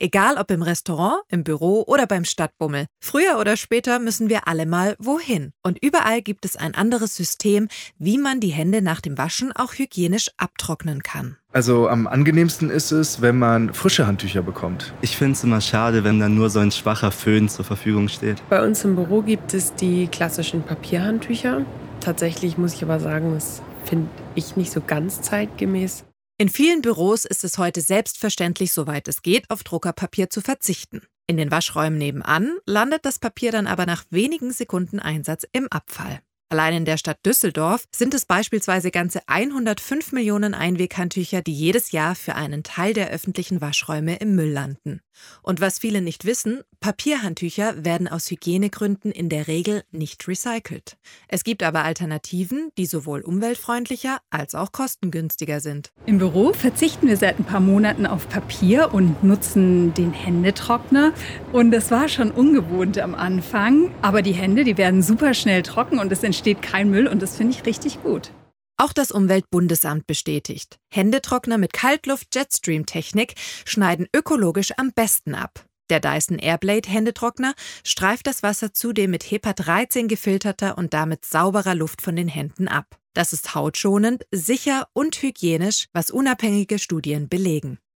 Egal ob im Restaurant, im Büro oder beim Stadtbummel. Früher oder später müssen wir alle mal wohin. Und überall gibt es ein anderes System, wie man die Hände nach dem Waschen auch hygienisch abtrocknen kann. Also am angenehmsten ist es, wenn man frische Handtücher bekommt. Ich finde es immer schade, wenn dann nur so ein schwacher Föhn zur Verfügung steht. Bei uns im Büro gibt es die klassischen Papierhandtücher. Tatsächlich muss ich aber sagen, das finde ich nicht so ganz zeitgemäß. In vielen Büros ist es heute selbstverständlich, soweit es geht, auf Druckerpapier zu verzichten. In den Waschräumen nebenan landet das Papier dann aber nach wenigen Sekunden Einsatz im Abfall. Allein in der Stadt Düsseldorf sind es beispielsweise ganze 105 Millionen Einweghandtücher, die jedes Jahr für einen Teil der öffentlichen Waschräume im Müll landen. Und was viele nicht wissen, Papierhandtücher werden aus Hygienegründen in der Regel nicht recycelt. Es gibt aber Alternativen, die sowohl umweltfreundlicher als auch kostengünstiger sind. Im Büro verzichten wir seit ein paar Monaten auf Papier und nutzen den Händetrockner. Und das war schon ungewohnt am Anfang, aber die Hände, die werden super schnell trocken und es entsteht entsteht kein Müll und das finde ich richtig gut. Auch das Umweltbundesamt bestätigt. Händetrockner mit Kaltluft-Jetstream-Technik schneiden ökologisch am besten ab. Der Dyson Airblade Händetrockner streift das Wasser zudem mit HEPA 13 gefilterter und damit sauberer Luft von den Händen ab. Das ist hautschonend, sicher und hygienisch, was unabhängige Studien belegen.